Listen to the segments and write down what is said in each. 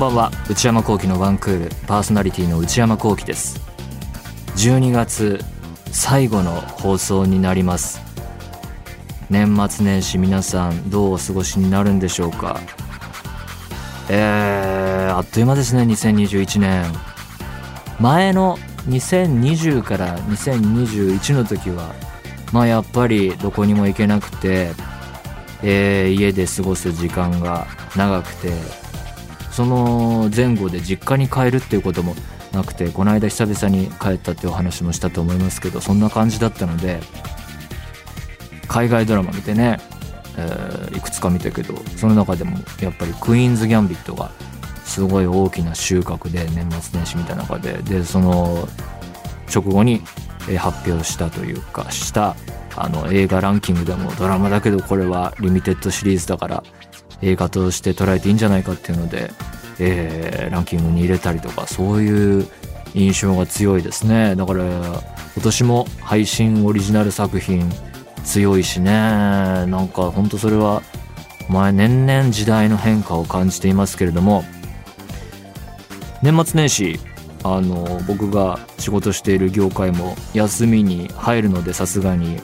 んばんは。内山聖輝のワンクール。パーソナリティの内山聖輝です。12月最後の放送になります。年末年始皆さんどうお過ごしになるんでしょうか？えー、あっという間ですね2021年。前の2020から2021の時はまあやっぱりどこにも行けなくて、えー、家で過ごす時間が長くてその前後で実家に帰るっていうこともなくてこの間久々に帰ったっていうお話もしたと思いますけどそんな感じだったので海外ドラマ見てね、えー、いくつか見たけどその中でもやっぱり「クイーンズ・ギャンビット」がすごい大きな収穫で年末年始見た中ででその直後に発表したというかしたあの映画ランキングでもドラマだけどこれはリミテッドシリーズだから映画として捉えていいんじゃないかっていうので、えー、ランキングに入れたりとかそういう印象が強いですね。だから今年も配信オリジナル作品強いしね。なんかほんとそれは前年々時代の変化を感じていますけれども。年末年始あの僕が仕事している業界も休みに入るのでさすがに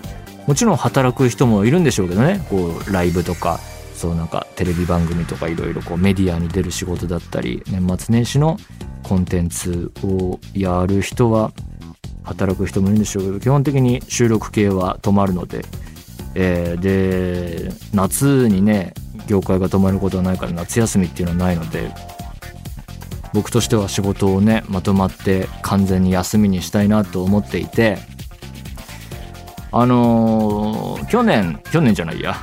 もちろん働く人もいるんでしょうけどね。こうライブとか。そうなんかテレビ番組とかいろいろメディアに出る仕事だったり年末年始のコンテンツをやる人は働く人もいるんでしょうけど基本的に収録系は止まるので、えー、で夏にね業界が止まることはないから夏休みっていうのはないので僕としては仕事をねまとまって完全に休みにしたいなと思っていてあのー、去年去年じゃないや。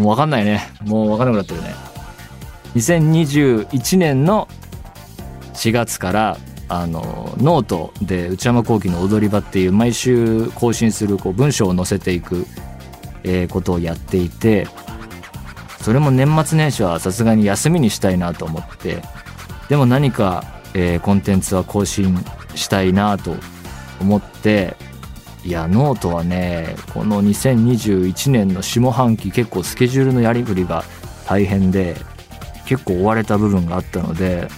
もう分かんないね。もう分かんなくなってるね。2021年の4月からあのノートで内山聖輝の踊り場っていう毎週更新するこう文章を載せていく、え、ことをやっていてそれも年末年始はさすがに休みにしたいなと思ってでも何か、え、コンテンツは更新したいなと思っていやノートはねこの2021年の下半期結構スケジュールのやりくりが大変で結構追われた部分があったので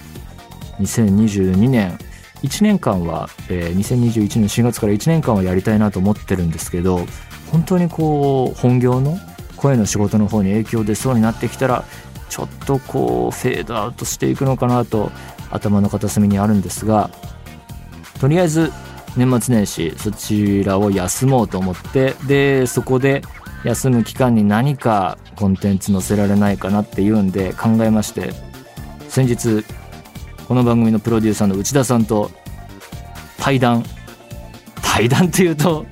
2022年1年間は、えー、2021年4月から1年間はやりたいなと思ってるんですけど本当にこう本業の声の仕事の方に影響出そうになってきたらちょっとこうフェードアウトしていくのかなと頭の片隅にあるんですがとりあえず年末年始そちらを休もうと思ってでそこで休む期間に何かコンテンツ載せられないかなっていうんで考えまして先日この番組のプロデューサーの内田さんと対談。対談っていうと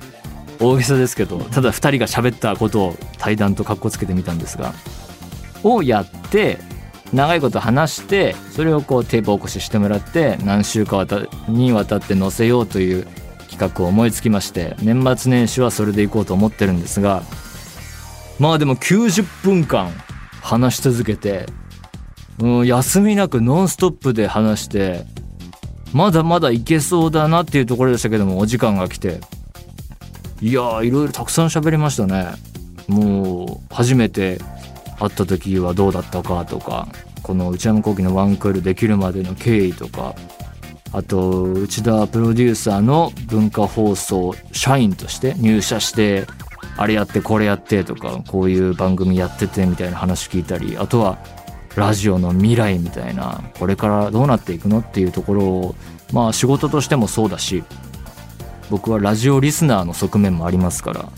大げさですけどただ2人が喋ったことを対談とかっこつけてみたんですがをやって長いこと話してそれをこうテープ起こししてもらって何週間にわたって載せようという企画を思いつきまして年末年始はそれでいこうと思ってるんですがまあでも90分間話し続けて、うん、休みなくノンストップで話してまだまだいけそうだなっていうところでしたけどもお時間が来ていやいろいろたくさん喋りましたね。もう初めて会った時はどうだったかとかこの内山聖輝のワンクールできるまでの経緯とかあと内田プロデューサーの文化放送社員として入社してあれやってこれやってとかこういう番組やっててみたいな話聞いたりあとはラジオの未来みたいなこれからどうなっていくのっていうところをまあ仕事としてもそうだし僕はラジオリスナーの側面もありますから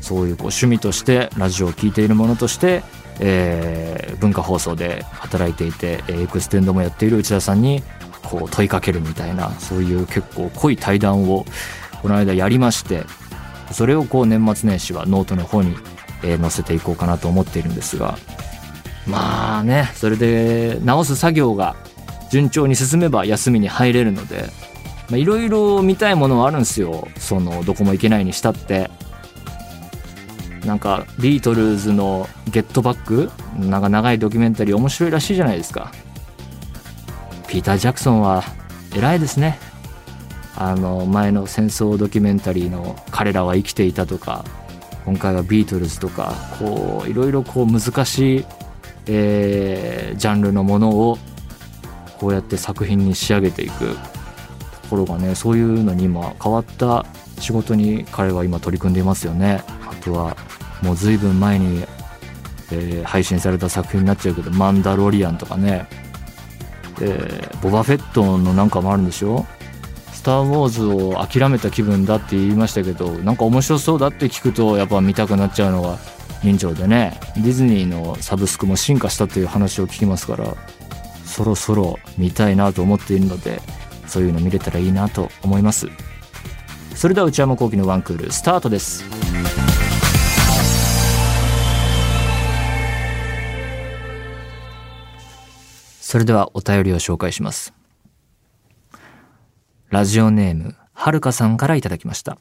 そういうこう趣味としてラジオを聴いているものとしてえー、文化放送で働いていてエクステンドもやっている内田さんにこう問いかけるみたいなそういう結構濃い対談をこの間やりましてそれをこう年末年始はノートの方に、えー、載せていこうかなと思っているんですがまあねそれで直す作業が順調に進めば休みに入れるのでいろいろ見たいものはあるんですよ。そのどこも行けないにしたって。なんかビートルズの「ゲットバック」なんか長いドキュメンタリー面白いらしいじゃないですか。ピーター・ジャクソンは偉いですね。あの前の戦争ドキュメンタリーの「彼らは生きていた」とか今回はビートルズとかこういろいろこう難しい、えー、ジャンルのものをこうやって作品に仕上げていくところがねそういうのに今変わった仕事に彼は今取り組んでいますよね。はもう随分前に、えー、配信された作品になっちゃうけど「マンダロリアン」とかね、えー、ボバフェットのなんかもあるんでしょ？スター・ウォーズを諦めた気分だって言いましたけどなんか面白そうだって聞くとやっぱ見たくなっちゃうのが人情でね。ディズニーのサブスクも進化したという話を聞きますからそろそろ見たいなと思っているのでそういうの見れたらいいなと思います。それでは内山昂輝のワンクールスタートです。それではお便りを紹介しますラジオネーム、はるかさんからいただきました。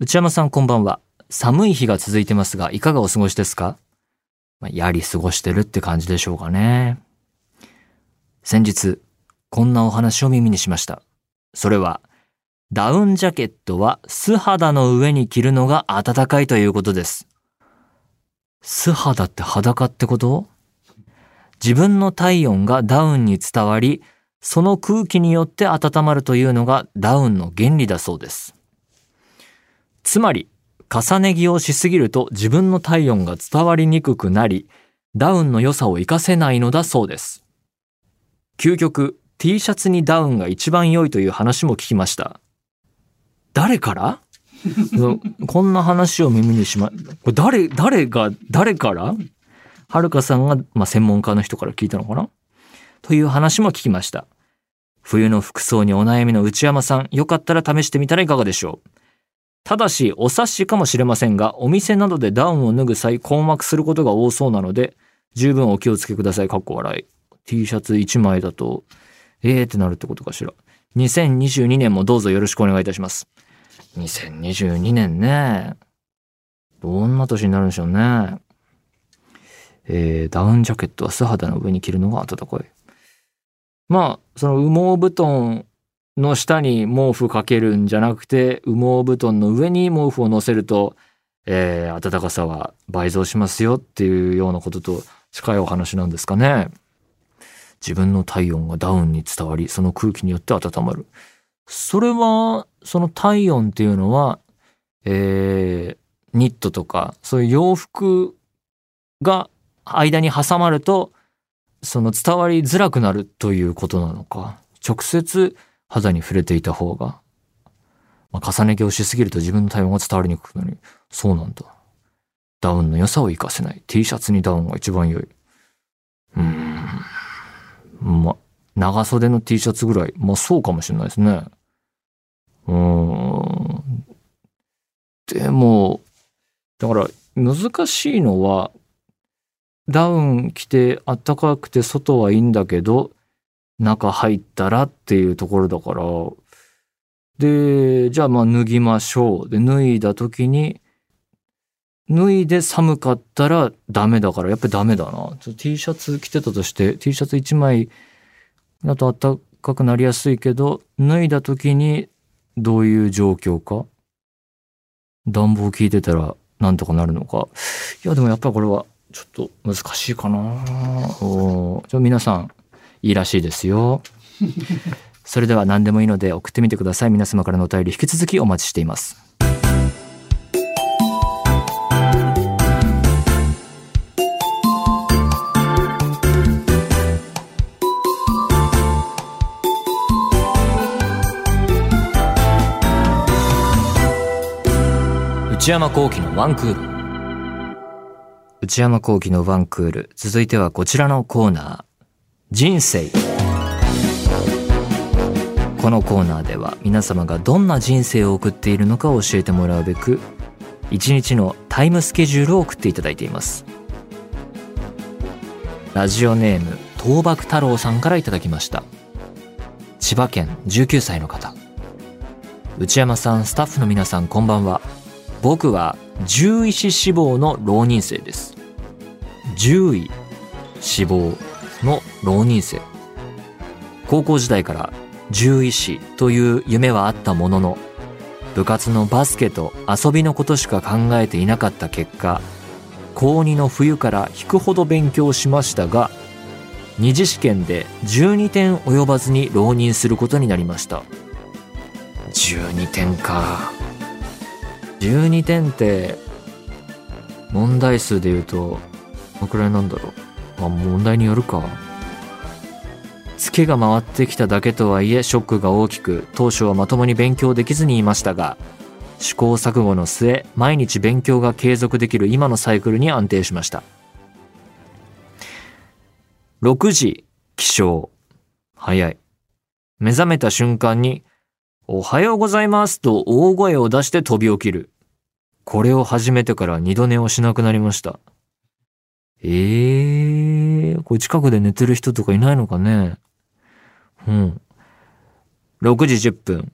内山さんこんばんは。寒い日が続いてますが、いかがお過ごしですか、まあ、やり過ごしてるって感じでしょうかね。先日、こんなお話を耳にしました。それは、ダウンジャケットは素肌の上に着るのが暖かいということです。素肌って裸ってこと？自分の体温がダウンに伝わり、その空気によって温まるというのがダウンの原理だそうです。つまり、重ね着をしすぎると自分の体温が伝わりにくくなり、ダウンの良さを活かせないのだそうです。究極、T シャツにダウンが一番良いという話も聞きました。誰から？こんな話を耳にしま、誰、誰が、誰から？はるかさんが、まあ、専門家の人から聞いたのかな？という話も聞きました。冬の服装にお悩みの内山さん、よかったら試してみたらいかがでしょう？ただし、お察しかもしれませんが、お店などでダウンを脱ぐ際、困惑することが多そうなので、十分お気をつけください。かっこ笑い。T シャツ1枚だと、えーってなるってことかしら。2022年もどうぞよろしくお願いいたします。2022年ね。どんな年になるんでしょうね。えー、ダウンジャケットは素肌の上に着るのが暖かい。まあ、その羽毛布団の下に毛布かけるんじゃなくて、羽毛布団の上に毛布を乗せると、えー、暖かさは倍増しますよっていうようなことと近いお話なんですかね。自分の体温がダウンに伝わり、その空気によって温まる。それは、その体温っていうのは、えー、ニットとか、そういう洋服が間に挟まると、その伝わりづらくなるということなのか。直接肌に触れていた方が。まあ、重ね着をしすぎると自分の体温が伝わりにくくなり、そうなんだ。ダウンの良さを活かせない。T シャツにダウンが一番良い。うーん。ま、長袖の T シャツぐらい。まあそうかもしれないですね。うーん。でも、だから難しいのは、ダウン着て暖かくて外はいいんだけど、中入ったらっていうところだから、で、じゃあまあ脱ぎましょう。で、脱いだ時に、脱いで寒かったらダメだから、やっぱりダメだな。T シャツ着てたとして、T シャツ1枚だと暖かくなりやすいけど、脱いだ時にどういう状況か？暖房効いてたらなんとかなるのか？いや、でもやっぱりこれはちょっと難しいかな。おじゃあ皆さんいいらしいですよ。それでは何でもいいので送ってみてください。皆様からのお便り引き続きお待ちしています。内山幸喜のワンクール。内山幸喜のワンクール。続いてはこちらのコーナー。人生。このコーナーでは皆様がどんな人生を送っているのかを教えてもらうべく、一日のタイムスケジュールを送っていただいています。ラジオネーム、倒幕太郎さんからいただきました。千葉県19歳の方。内山さん、スタッフの皆さん、こんばんは。僕は獣医師志望の浪人生です。獣医志望の浪人生。高校時代から獣医師という夢はあったものの、部活のバスケと遊びのことしか考えていなかった結果、高2の冬から引くほど勉強しましたが、二次試験で12点及ばずに浪人することになりました12点か12点って問題数で言うとのくらいなんだろう。まあ問題によるか。ツケが回ってきただけとはいえショックが大きく当初はまともに勉強できずにいましたが試行錯誤の末毎日勉強が継続できる今のサイクルに安定しました。6時起床。早い。目覚めた瞬間に「おはようございます」と大声を出して飛び起きる。これを始めてから二度寝をしなくなりました。ええー、これ近くで寝てる人とかいないのかねうん。6時10分。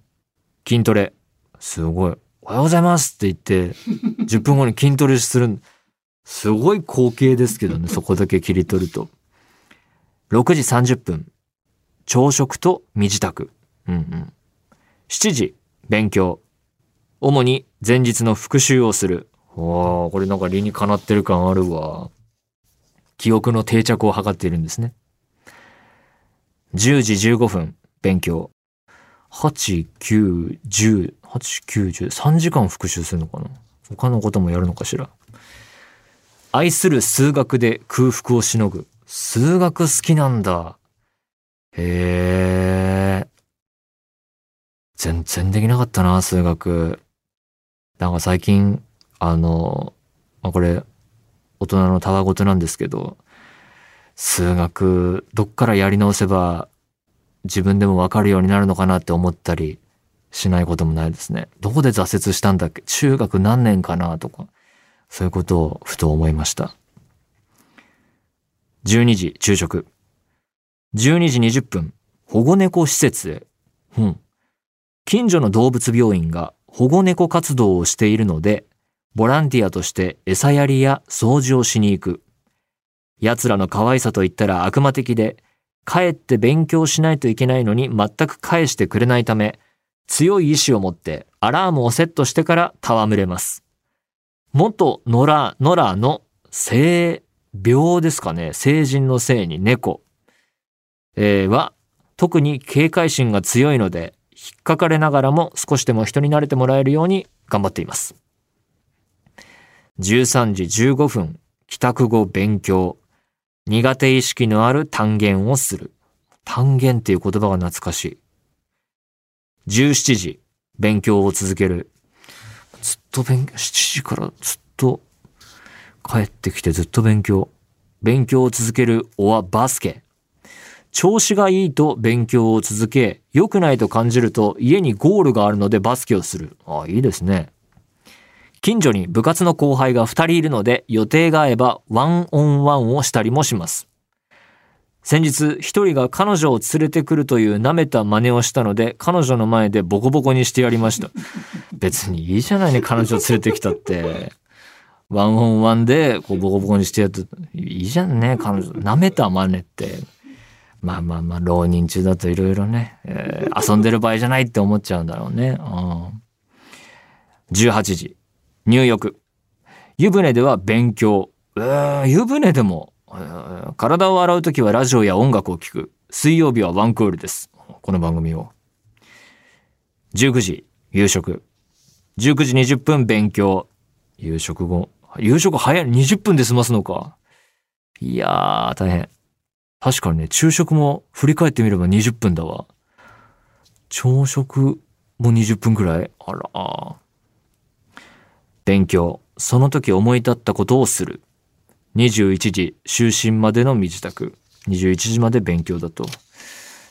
筋トレ。すごい。おはようございますって言って、10分後に筋トレする。すごい光景ですけどね、そこだけ切り取ると。6時30分。朝食と身支度。うんうん。7時、勉強。主に前日の復習をする。わあ、これなんか理にかなってる感あるわ。記憶の定着を図っているんですね。10時15分、勉強。8、9、10、8、9、10、3時間復習するのかな？他のこともやるのかしら？愛する数学で空腹をしのぐ。数学好きなんだ。へえ。全然できなかったな、数学。なんか最近、あの、まあ、これ、大人のたわごとなんですけど、数学どっからやり直せば自分でもわかるようになるのかなって思ったりしないこともないですね。どこで挫折したんだっけ？中学何年かなとか、そういうことをふと思いました。12時昼食。12時20分、保護猫施設へ。うん。近所の動物病院が保護猫活動をしているので、ボランティアとして餌やりや掃除をしに行く。奴らの可愛さと言ったら悪魔的で、帰って勉強しないといけないのに全く返してくれないため、強い意志を持ってアラームをセットしてから戯れます。元野良、野良の性病ですかね。成人の性に猫、えー、は特に警戒心が強いので、引っかかれながらも少しでも人に慣れてもらえるように頑張っています。13時15分、帰宅後勉強。苦手意識のある単元をする。単元っていう言葉が懐かしい。17時、勉強を続ける。ずっと勉強、7時からずっと帰ってきてずっと勉強。勉強を続けるおはバスケ。調子がいいと勉強を続け、良くないと感じると家にゴールがあるのでバスケをする。ああ、いいですね。近所に部活の後輩が2人いるので予定が合えばワンオンワンをしたりもします。先日1人が彼女を連れてくるという舐めた真似をしたので彼女の前でボコボコにしてやりました。別にいいじゃないね彼女を連れてきたって。ワンオンワンでこうボコボコにしてやって、いいじゃんね彼女。舐めた真似って。まあまあまあ浪人中だといろいろね、えー、遊んでる場合じゃないって思っちゃうんだろうね。うん、18時。入浴。湯船では勉強。えー、湯船でも、体を洗うときはラジオや音楽を聴く。水曜日はワンクールです。この番組を。19時、夕食。19時20分勉強。夕食後。夕食早い。20分で済ますのか。いやー、大変。確かにね、昼食も振り返ってみれば20分だわ。朝食も20分くらい？あら勉強。その時思い立ったことをする。21時、就寝までの身支度。21時まで勉強だと。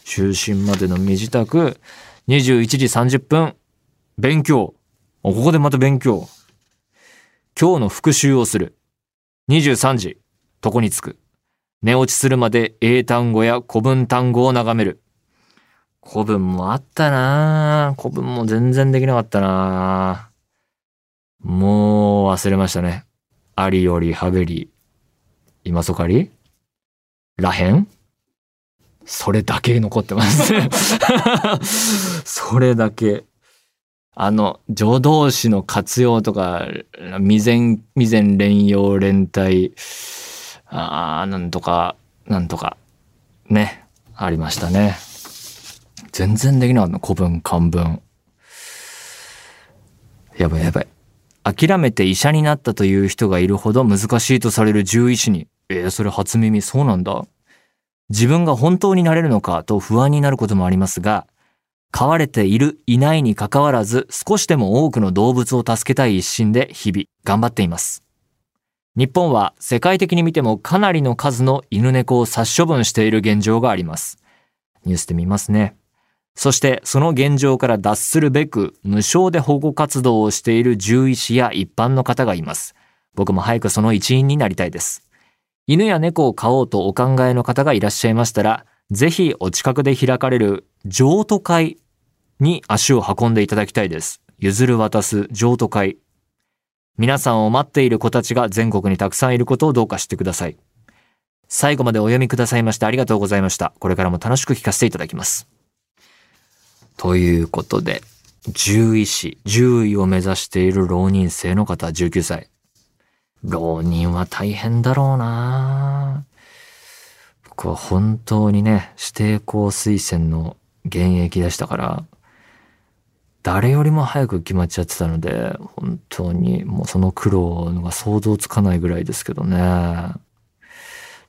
就寝までの身支度。21時30分、勉強。ここでまた勉強。今日の復習をする。23時、床につく。寝落ちするまで英単語や古文単語を眺める。古文もあったな古文も全然できなかったなもう忘れましたね。ありよりはべり、今そかり？らへん？それだけ残ってます それだけ。あの、助動詞の活用とか、未然、未然連用連帯、ああ、なんとか、なんとか。ね、ありましたね。全然できなかった古文、漢文。やばいやばい。諦めて医者になったという人がいるほど難しいとされる獣医師に。えー、それ初耳、そうなんだ。自分が本当になれるのかと不安になることもありますが、飼われている、いないに関わらず、少しでも多くの動物を助けたい一心で日々頑張っています。日本は世界的に見てもかなりの数の犬猫を殺処分している現状があります。ニュースで見ますね。そしてその現状から脱するべく無償で保護活動をしている獣医師や一般の方がいます。僕も早くその一員になりたいです。犬や猫を飼おうとお考えの方がいらっしゃいましたら、ぜひお近くで開かれる譲渡会に足を運んでいただきたいです。譲る渡す譲渡会。皆さんを待っている子たちが全国にたくさんいることをどうか知ってください。最後までお読みくださいましてありがとうございました。これからも楽しく聞かせていただきます。ということで、獣医師、獣医を目指している浪人生の方19歳。浪人は大変だろうな僕は本当にね、指定校推薦の現役でしたから、誰よりも早く決まっちゃってたので、本当にもうその苦労が想像つかないぐらいですけどね。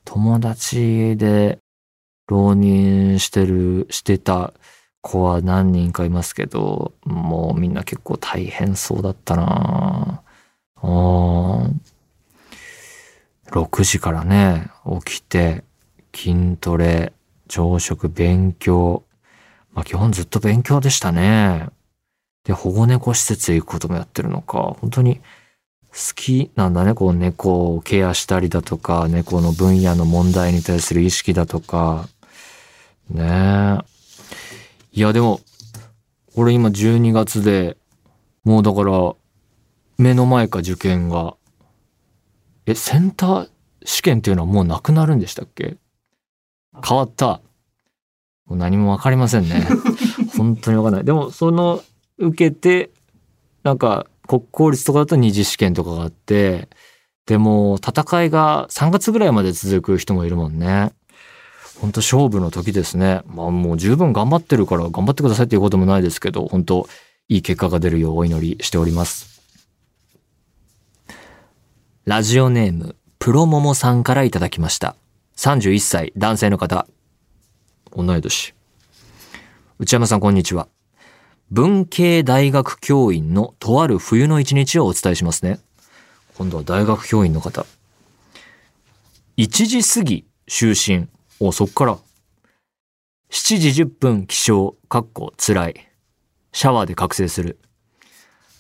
友達で浪人してる、してた子は何人かいますけど、もうみんな結構大変そうだったなあ6時からね、起きて、筋トレ、朝食、勉強。まあ基本ずっと勉強でしたね。で、保護猫施設へ行くこともやってるのか。本当に好きなんだね。こう猫をケアしたりだとか、猫の分野の問題に対する意識だとか。ねえ。いや、でも、俺今12月で、もうだから、目の前か受験が。え、センター試験っていうのはもうなくなるんでしたっけ？変わった。もう何もわかりませんね。本当にわかんない。でも、その、受けて、なんか、国公立とかだと二次試験とかがあって、でも、戦いが3月ぐらいまで続く人もいるもんね。本当勝負の時ですね。まあもう十分頑張ってるから頑張ってくださいっていうこともないですけど、本当いい結果が出るようお祈りしております。ラジオネーム、プロモモさんからいただきました。31歳、男性の方。同い年。内山さん、こんにちは。文系大学教員のとある冬の一日をお伝えしますね。今度は大学教員の方。1時過ぎ就寝。お、そっから。7時10分起床、かっこ辛い。シャワーで覚醒する。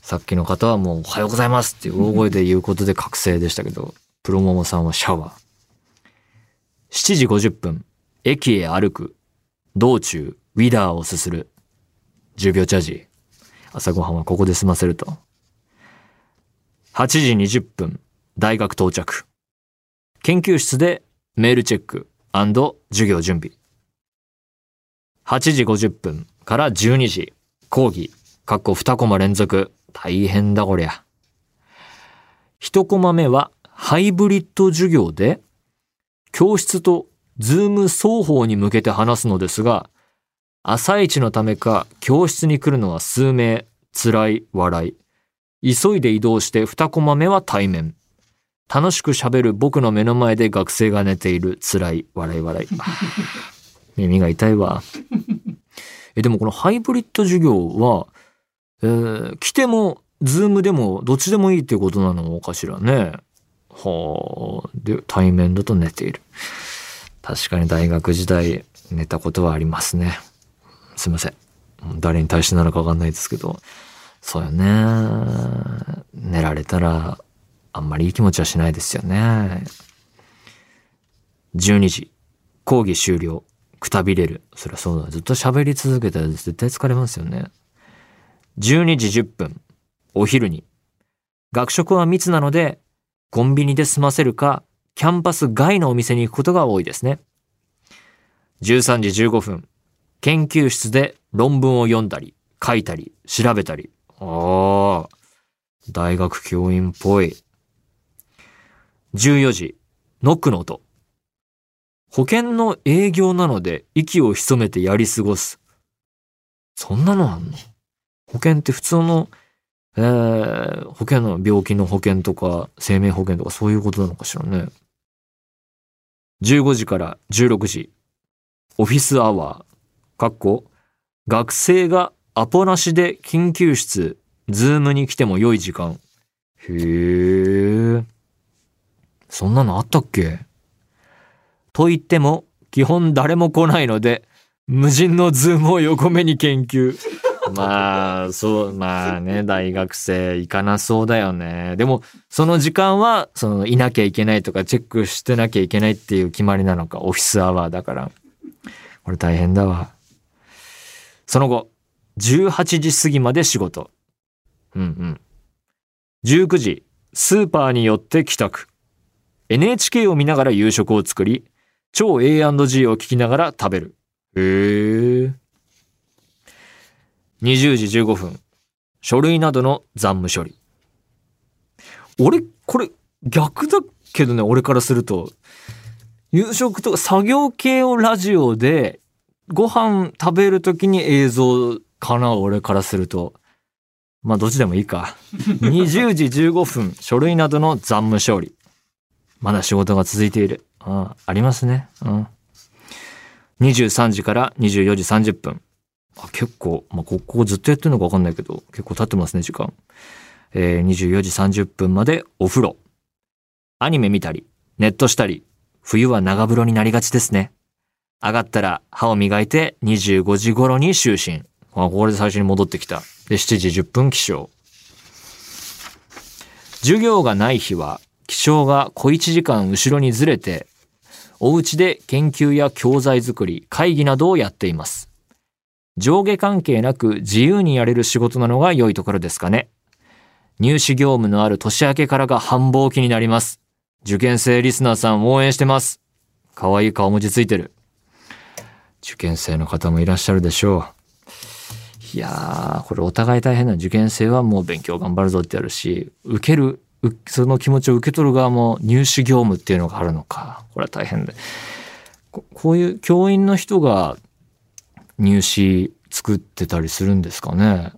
さっきの方はもうおはようございますっていう大声で言うことで覚醒でしたけど、プロモモさんはシャワー。7時50分、駅へ歩く。道中、ウィダーをすする。10秒チャージ。朝ごはんはここで済ませると。8時20分、大学到着。研究室でメールチェック。授業準備。8時50分から12時、講義、かっこ2コマ連続。大変だこりゃ。1コマ目はハイブリッド授業で、教室とズーム双方に向けて話すのですが、朝一のためか教室に来るのは数名、辛い、笑い。急いで移動して2コマ目は対面。楽しく喋る僕の目の前で学生が寝ている辛い笑い笑い。耳が痛いわ。え、でもこのハイブリッド授業は、えー、来ても、ズームでも、どっちでもいいっていうことなのかしらね。はあ。で、対面だと寝ている。確かに大学時代寝たことはありますね。すいません。誰に対してなのかわかんないですけど。そうよね。寝られたらあんまりいい気持ちはしないですよね。12時、講義終了、くたびれる。そりゃそうだ。ずっと喋り続けたら絶対疲れますよね。12時10分、お昼に。学食は密なので、コンビニで済ませるか、キャンパス外のお店に行くことが多いですね。13時15分、研究室で論文を読んだり、書いたり、調べたり。ああ、大学教員っぽい。14時、ノックの音。保険の営業なので息を潜めてやり過ごす。そんなのあんの？保険って普通の、えー、保険の病気の保険とか生命保険とかそういうことなのかしらね。15時から16時、オフィスアワー、かっこ、学生がアポなしで緊急室、ズームに来ても良い時間。へえ。そんなのあったっけ？と言っても、基本誰も来ないので、無人のズームを横目に研究。まあ、そう、まあね、大学生行かなそうだよね。でも、その時間は、その、いなきゃいけないとか、チェックしてなきゃいけないっていう決まりなのか、オフィスアワーだから。これ大変だわ。その後、18時過ぎまで仕事。うんうん。19時、スーパーに寄って帰宅。NHK を見ながら夕食を作り、超 A&G を聞きながら食べる。へえ。20時15分。書類などの残務処理。俺、これ逆だけどね、俺からすると。夕食とか作業系をラジオでご飯食べるときに映像かな、俺からすると。まあ、どっちでもいいか。20時15分、書類などの残務処理。まだ仕事が続いている。ああ、ありますね。うん。23時から24時30分。あ結構、まあ、ここずっとやってるのかわかんないけど、結構経ってますね、時間。えー、24時30分までお風呂。アニメ見たり、ネットしたり、冬は長風呂になりがちですね。上がったら歯を磨いて25時頃に就寝。あ、これで最初に戻ってきた。で、7時10分起床。授業がない日は、起床が小1時間後ろにずれて、お家で研究や教材作り、会議などをやっています。上下関係なく自由にやれる仕事なのが良いところですかね。入試業務のある年明けからが繁忙期になります。受験生リスナーさん応援してます。可愛い顔文字ついてる。受験生の方もいらっしゃるでしょう。いやー、これお互い大変な受験生はもう勉強頑張るぞってやるし、受ける、その気持ちを受け取る側も入試業務っていうのがあるのか。これは大変で。こういう教員の人が入試作ってたりするんですかね。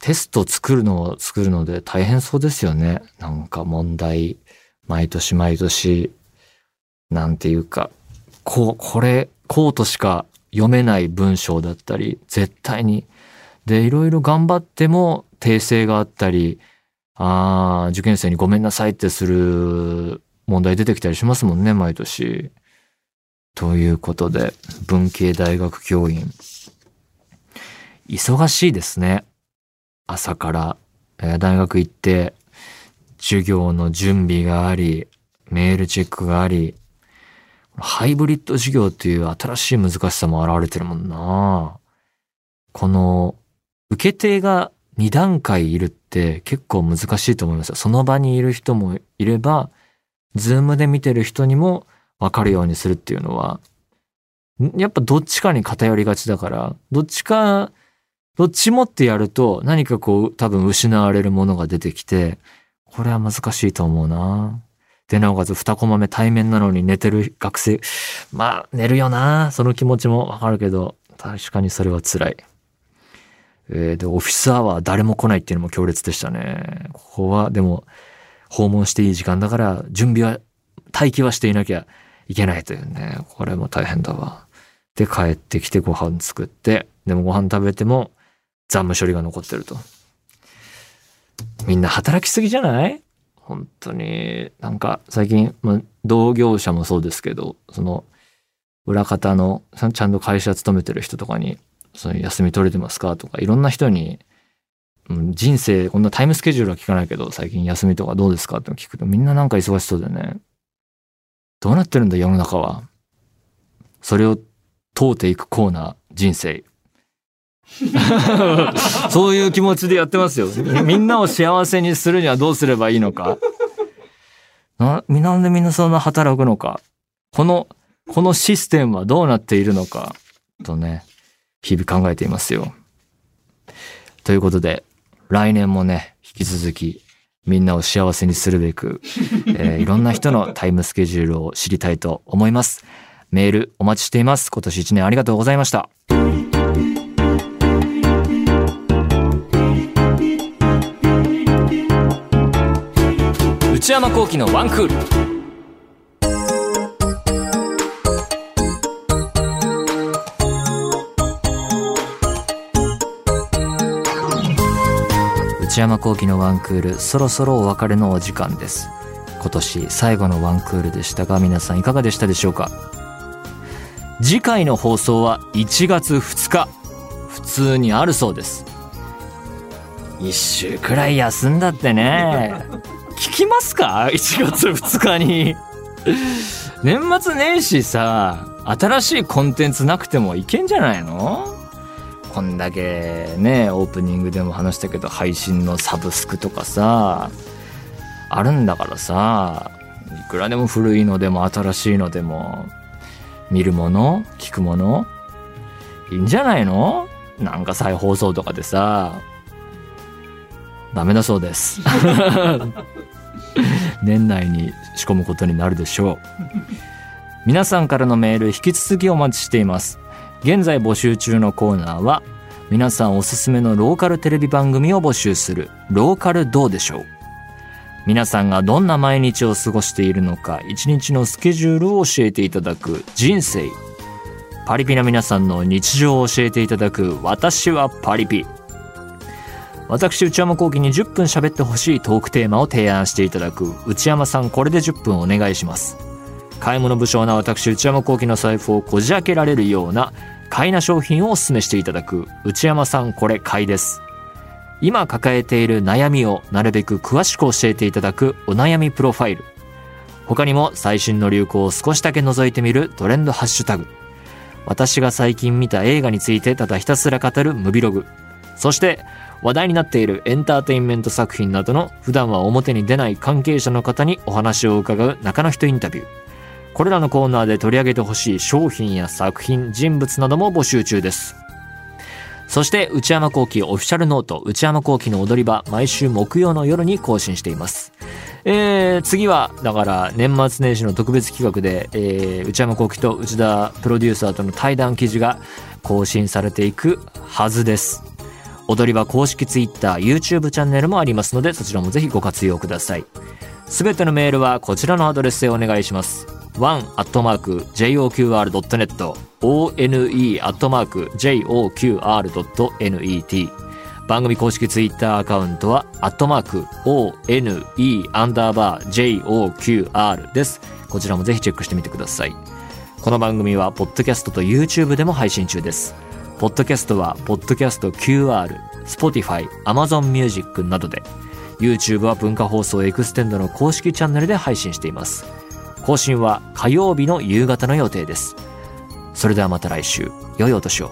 テスト作るのを作るので大変そうですよね。なんか問題、毎年毎年、なんていうか、こう、これ、こうとしか読めない文章だったり、絶対に。で、いろいろ頑張っても訂正があったり、ああ、受験生にごめんなさいってする問題出てきたりしますもんね、毎年。ということで、文系大学教員。忙しいですね。朝から、えー、大学行って、授業の準備があり、メールチェックがあり、ハイブリッド授業っていう新しい難しさも現れてるもんなこの、受け手が2段階いるって結構難しいと思います。その場にいる人もいれば、ズームで見てる人にもわかるようにするっていうのは、やっぱどっちかに偏りがちだから、どっちか、どっちもってやると何かこう多分失われるものが出てきて、これは難しいと思うな。で、なおかつ二コマ目対面なのに寝てる学生、まあ寝るよな。その気持ちもわかるけど、確かにそれは辛い。えー、で、オフィスアワー誰も来ないっていうのも強烈でしたね。ここは、でも、訪問していい時間だから、準備は、待機はしていなきゃいけないというね。これも大変だわ。で、帰ってきてご飯作って、でもご飯食べても残務処理が残ってると。みんな働きすぎじゃない？本当に、なんか最近、まあ、同業者もそうですけど、その、裏方の、ちゃんと会社勤めてる人とかに、その休み取れてますかとか、いろんな人に、人生、こんなタイムスケジュールは聞かないけど、最近休みとかどうですかって聞くと、みんななんか忙しそうでね。どうなってるんだ世の中は。それを問うていくコーナー、人生。そういう気持ちでやってますよ。みんなを幸せにするにはどうすればいいのか。な、みんなでみんなそんな働くのか。この、このシステムはどうなっているのか。とね、日々考えていますよ。ということで、来年もね、引き続き、みんなを幸せにするべく、えーいろんな人のタイムスケジュールを知りたいと思います。メールお待ちしています。今年1年ありがとうございました。内山幸喜のワンクール。内山幸喜のワンクールそろそろお別れのお時間です。今年最後のワンクールでしたが皆さんいかがでしたでしょうか？次回の放送は1月2日。普通にあるそうです。1週くらい休んだってね。聞きますか？1月2日に。年末年始さ新しいコンテンツなくてもいけんじゃないの？こんだけねオープニングでも話したけど配信のサブスクとかさあるんだからさいくらでも古いのでも新しいのでも見るもの聞くものいいんじゃないの？なんか再放送とかでさダメだそうです。年内に仕込むことになるでしょう。皆さんからのメール引き続きお待ちしています。現在募集中のコーナーは皆さんおすすめのローカルテレビ番組を募集するローカルどうでしょう。皆さんがどんな毎日を過ごしているのか一日のスケジュールを教えていただく人生。パリピな皆さんの日常を教えていただく私はパリピ。私内山幸喜に10分喋ってほしいトークテーマを提案していただく内山さんこれで10分お願いします。買い物不詳な私内山幸喜の財布をこじ開けられるような買いな商品をお勧めしていただく内山さんこれ買いです。今抱えている悩みをなるべく詳しく教えていただくお悩みプロファイル。他にも最新の流行を少しだけ覗いてみるトレンドハッシュタグ。私が最近見た映画についてただひたすら語るムビログ。そして話題になっているエンターテインメント作品などの普段は表に出ない関係者の方にお話を伺う中の人インタビュー。これらのコーナーで取り上げてほしい商品や作品、人物なども募集中です。そして、内山幸喜オフィシャルノート、内山幸喜の踊り場、毎週木曜の夜に更新しています。えー、次は、だから、年末年始の特別企画で、えー、内山幸喜と内田プロデューサーとの対談記事が更新されていくはずです。踊り場公式 Twitter、YouTube チャンネルもありますので、そちらもぜひご活用ください。すべてのメールはこちらのアドレスへお願いします。one.joqr.net one.joqr.net 番組公式ツイッターアカウントは、アットマーク、one アンダーバー joqr です。こちらもぜひチェックしてみてください。この番組は、ポッドキャストと YouTube でも配信中です。ポッドキャストは、ポッドキャスト QR、Spotify、Amazon Music などで、YouTube は文化放送エクステンドの公式チャンネルで配信しています。更新は火曜日の夕方の予定です。それではまた来週、良いお年を。